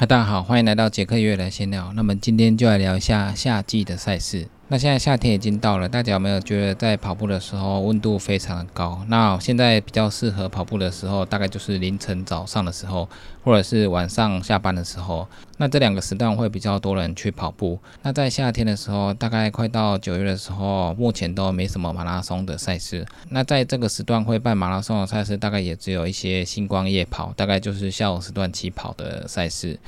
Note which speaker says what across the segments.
Speaker 1: 嗨，大家好，欢迎来到杰克越来闲聊。那么今天就来聊一下夏季的赛事。那现在夏天已经到了，大家有没有觉得在跑步的时候温度非常的高？那现在比较适合跑步的时候，大概就是凌晨早上的时候，或者是晚上下班的时候。那这两个时段会比较多人去跑步。那在夏天的时候，大概快到九月的时候，目前都没什么马拉松的赛事。那在这个时段会办马拉松的赛事，大概也只有一些星光夜跑，大概就是下午时段起跑的赛事。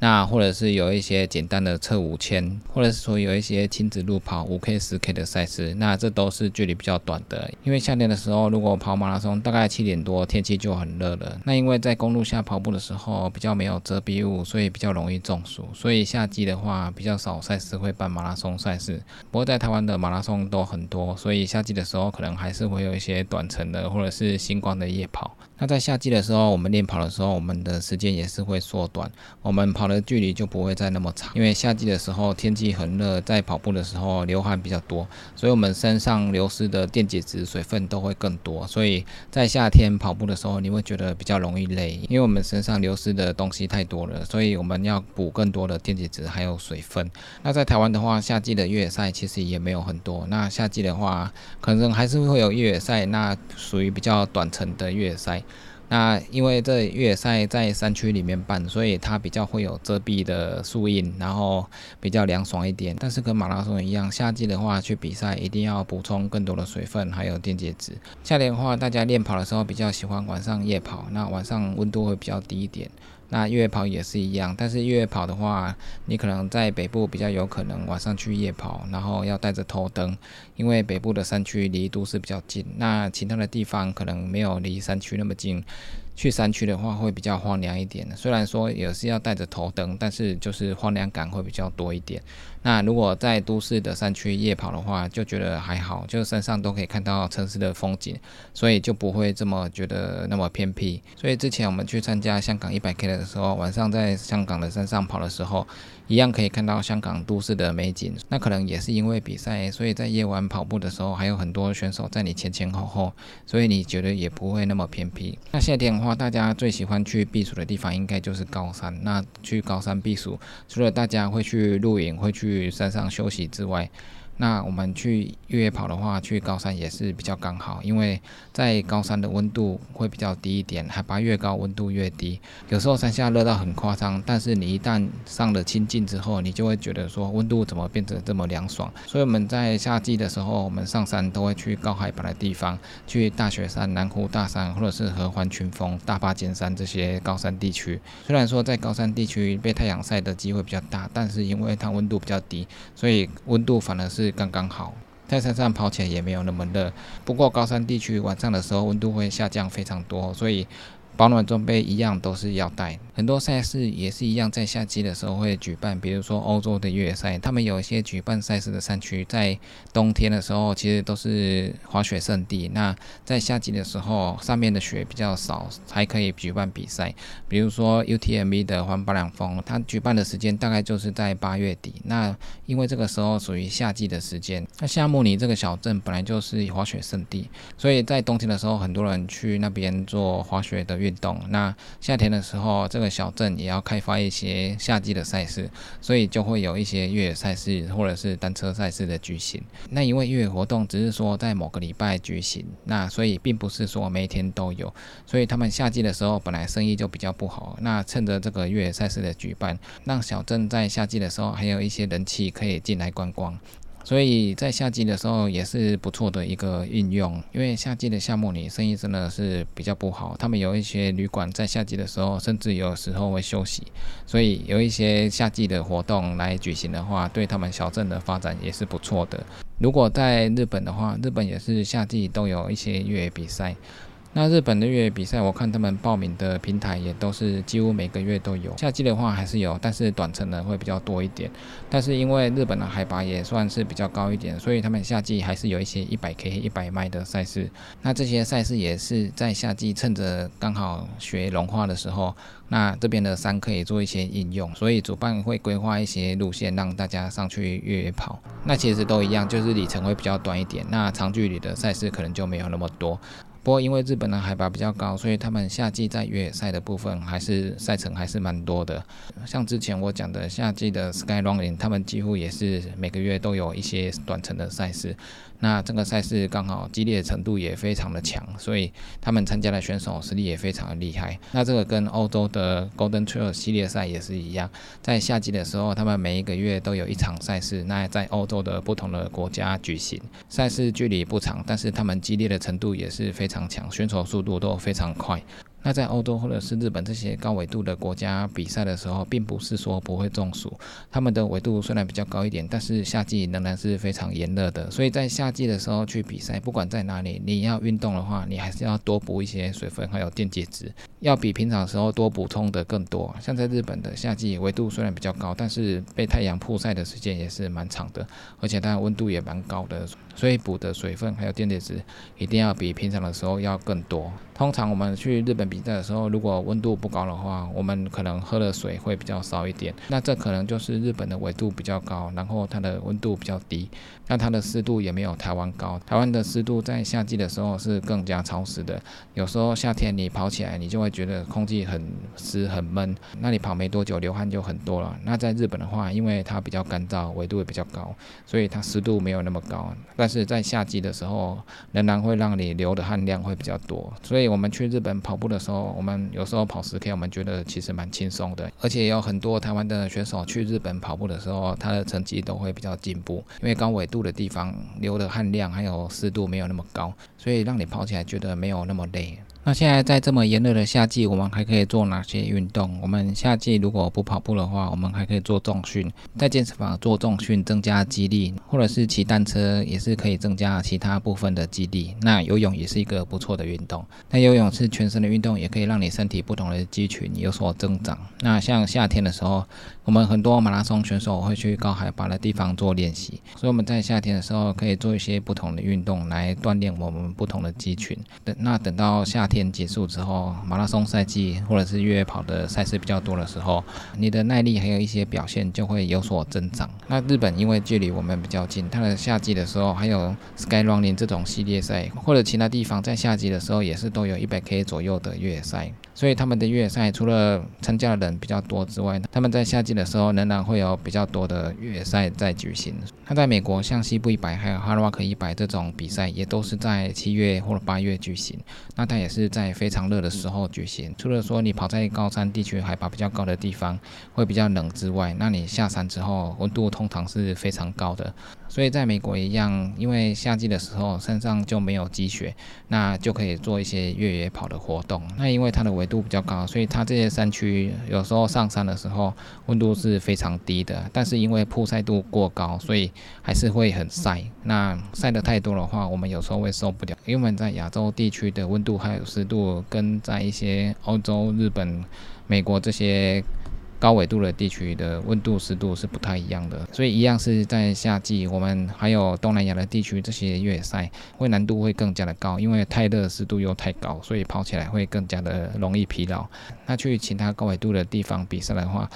Speaker 1: 那或者是有一些简单的测五千，或者是说有一些亲子路跑五 K、十 K 的赛事，那这都是距离比较短的。因为夏天的时候，如果跑马拉松，大概七点多天气就很热了。那因为在公路下跑步的时候比较没有遮蔽物，所以比较容易中暑。所以夏季的话比较少赛事会办马拉松赛事。不过在台湾的马拉松都很多，所以夏季的时候可能还是会有一些短程的或者是星光的夜跑。那在夏季的时候，我们练跑的时候，我们的时间也是会缩短，我们跑的距离就不会再那么长。因为夏季的时候天气很热，在跑步的时候流汗比较多，所以我们身上流失的电解质、水分都会更多。所以在夏天跑步的时候，你会觉得比较容易累，因为我们身上流失的东西太多了，所以我们要补更多的电解质还有水分。那在台湾的话，夏季的越野赛其实也没有很多。那夏季的话，可能还是会有越野赛，那属于比较短程的越野赛。那因为这越野赛在山区里面办，所以它比较会有遮蔽的树荫，然后比较凉爽一点。但是跟马拉松一样，夏季的话去比赛一定要补充更多的水分还有电解质。夏天的话，大家练跑的时候比较喜欢晚上夜跑，那晚上温度会比较低一点。那夜跑也是一样，但是夜跑的话，你可能在北部比较有可能晚上去夜跑，然后要带着头灯，因为北部的山区离都市比较近，那其他的地方可能没有离山区那么近。去山区的话会比较荒凉一点，虽然说也是要带着头灯，但是就是荒凉感会比较多一点。那如果在都市的山区夜跑的话，就觉得还好，就身上都可以看到城市的风景，所以就不会这么觉得那么偏僻。所以之前我们去参加香港一百 K 的时候，晚上在香港的山上跑的时候，一样可以看到香港都市的美景。那可能也是因为比赛，所以在夜晚跑步的时候，还有很多选手在你前前后后，所以你觉得也不会那么偏僻。那夏天的话，大家最喜欢去避暑的地方应该就是高山。那去高山避暑，除了大家会去露营，会去。山上休息之外。那我们去越野跑的话，去高山也是比较刚好，因为在高山的温度会比较低一点，海拔越高温度越低。有时候山下热到很夸张，但是你一旦上了清境之后，你就会觉得说温度怎么变得这么凉爽。所以我们在夏季的时候，我们上山都会去高海拔的地方，去大雪山、南湖大山，或者是合欢群峰、大巴尖山这些高山地区。虽然说在高山地区被太阳晒的机会比较大，但是因为它温度比较低，所以温度反而是。刚刚好，在山上跑起来也没有那么热。不过高山地区晚上的时候温度会下降非常多，所以。保暖装备一样都是要带，很多赛事也是一样，在夏季的时候会举办，比如说欧洲的越野赛，他们有一些举办赛事的山区，在冬天的时候其实都是滑雪胜地。那在夏季的时候，上面的雪比较少，才可以举办比赛。比如说 UTMB 的环巴两峰，它举办的时间大概就是在八月底。那因为这个时候属于夏季的时间，那夏慕尼这个小镇本来就是滑雪胜地，所以在冬天的时候，很多人去那边做滑雪的越运动，那夏天的时候，这个小镇也要开发一些夏季的赛事，所以就会有一些越野赛事或者是单车赛事的举行。那因为越野活动只是说在某个礼拜举行，那所以并不是说每天都有，所以他们夏季的时候本来生意就比较不好。那趁着这个越野赛事的举办，让小镇在夏季的时候还有一些人气可以进来观光。所以在夏季的时候也是不错的一个运用，因为夏季的夏末里生意真的是比较不好，他们有一些旅馆在夏季的时候甚至有时候会休息，所以有一些夏季的活动来举行的话，对他们小镇的发展也是不错的。如果在日本的话，日本也是夏季都有一些越野比赛。那日本的越野比赛，我看他们报名的平台也都是几乎每个月都有。夏季的话还是有，但是短程的会比较多一点。但是因为日本的海拔也算是比较高一点，所以他们夏季还是有一些一百 K、一百迈的赛事。那这些赛事也是在夏季趁着刚好雪融化的时候，那这边的山可以做一些应用，所以主办会规划一些路线让大家上去越野跑。那其实都一样，就是里程会比较短一点。那长距离的赛事可能就没有那么多。不过因为日本的海拔比较高，所以他们夏季在越野赛的部分还是赛程还是蛮多的。像之前我讲的夏季的 Sky Running，他们几乎也是每个月都有一些短程的赛事。那这个赛事刚好激烈程度也非常的强，所以他们参加的选手实力也非常的厉害。那这个跟欧洲的 Golden Trail 系列赛也是一样，在夏季的时候，他们每一个月都有一场赛事，那在欧洲的不同的国家举行。赛事距离不长，但是他们激烈的程度也是非常强，选手速度都非常快。那在欧洲或者是日本这些高纬度的国家比赛的时候，并不是说不会中暑。他们的纬度虽然比较高一点，但是夏季仍然是非常炎热的。所以在夏季的时候去比赛，不管在哪里，你要运动的话，你还是要多补一些水分，还有电解质，要比平常时候多补充的更多。像在日本的夏季，纬度虽然比较高，但是被太阳曝晒的时间也是蛮长的，而且它温度也蛮高的，所以补的水分还有电解质一定要比平常的时候要更多。通常我们去日本比赛的时候，如果温度不高的话，我们可能喝的水会比较少一点。那这可能就是日本的纬度比较高，然后它的温度比较低，那它的湿度也没有台湾高。台湾的湿度在夏季的时候是更加潮湿的，有时候夏天你跑起来，你就会觉得空气很湿很闷，那你跑没多久流汗就很多了。那在日本的话，因为它比较干燥，纬度也比较高，所以它湿度没有那么高。但是在夏季的时候，仍然会让你流的汗量会比较多，所以。我们去日本跑步的时候，我们有时候跑十 K，我们觉得其实蛮轻松的，而且有很多台湾的选手去日本跑步的时候，他的成绩都会比较进步，因为高纬度的地方流的汗量还有湿度没有那么高，所以让你跑起来觉得没有那么累。那现在在这么炎热的夏季，我们还可以做哪些运动？我们夏季如果不跑步的话，我们还可以做重训，在健身房做重训增加肌力，或者是骑单车也是可以增加其他部分的肌力。那游泳也是一个不错的运动。那游泳是全身的运动，也可以让你身体不同的肌群有所增长。那像夏天的时候，我们很多马拉松选手会去高海拔的地方做练习，所以我们在夏天的时候可以做一些不同的运动来锻炼我们不同的肌群。等那等到夏天结束之后，马拉松赛季或者是越野跑的赛事比较多的时候，你的耐力还有一些表现就会有所增长。那日本因为距离我们比较近，它的夏季的时候还有 Sky Running 这种系列赛，或者其他地方在夏季的时候也是都有一百 K 左右的越野赛。所以他们的越野赛除了参加的人比较多之外，他们在夏季的时候仍然会有比较多的越野赛在举行。那在美国，像西部一百还有哈罗克一百这种比赛，也都是在七月或者八月举行。那它也是是在非常热的时候举行。除了说你跑在高山地区海拔比较高的地方会比较冷之外，那你下山之后温度通常是非常高的。所以在美国一样，因为夏季的时候山上就没有积雪，那就可以做一些越野跑的活动。那因为它的纬度比较高，所以它这些山区有时候上山的时候温度是非常低的。但是因为曝晒度过高，所以还是会很晒。那晒得太多的话，我们有时候会受不了。因为在亚洲地区的温度还有湿度，跟在一些欧洲、日本、美国这些。高纬度的地区的温度湿度是不太一样的，所以一样是在夏季，我们还有东南亚的地区这些越野赛会难度会更加的高，因为太热湿度又太高，所以跑起来会更加的容易疲劳。那去其他高纬度的地方比赛的话，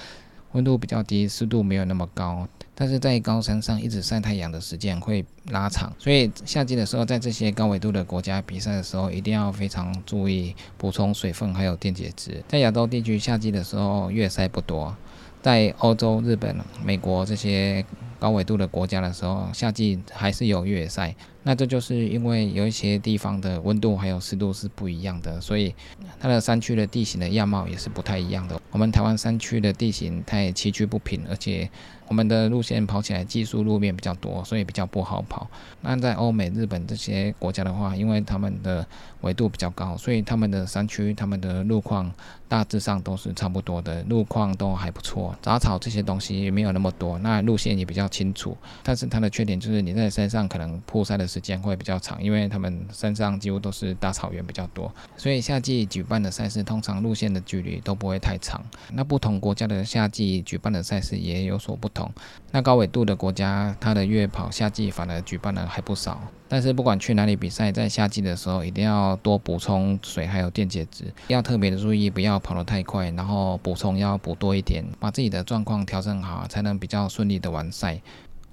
Speaker 1: 温度比较低，湿度没有那么高。但是在高山上一直晒太阳的时间会拉长，所以夏季的时候，在这些高纬度的国家比赛的时候，一定要非常注意补充水分还有电解质。在亚洲地区夏季的时候，月晒不多；在欧洲、日本、美国这些高纬度的国家的时候，夏季还是有越野赛。那这就是因为有一些地方的温度还有湿度是不一样的，所以它的山区的地形的样貌也是不太一样的。我们台湾山区的地形太崎岖不平，而且我们的路线跑起来技术路面比较多，所以比较不好跑。那在欧美、日本这些国家的话，因为他们的纬度比较高，所以他们的山区、他们的路况大致上都是差不多的，路况都还不错，杂草这些东西也没有那么多，那路线也比较要清楚。但是它的缺点就是你在山上可能曝晒的。时间会比较长，因为他们山上几乎都是大草原比较多，所以夏季举办的赛事通常路线的距离都不会太长。那不同国家的夏季举办的赛事也有所不同。那高纬度的国家，它的越野跑夏季反而举办的还不少。但是不管去哪里比赛，在夏季的时候一定要多补充水还有电解质，要特别的注意，不要跑得太快，然后补充要补多一点，把自己的状况调整好，才能比较顺利的完赛。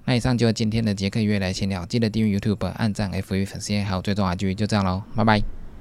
Speaker 1: 那以上就是今天的杰克约来闲聊，记得订阅 YouTube、按赞、F V 粉丝页，还有追踪 IG，就这样喽，拜拜。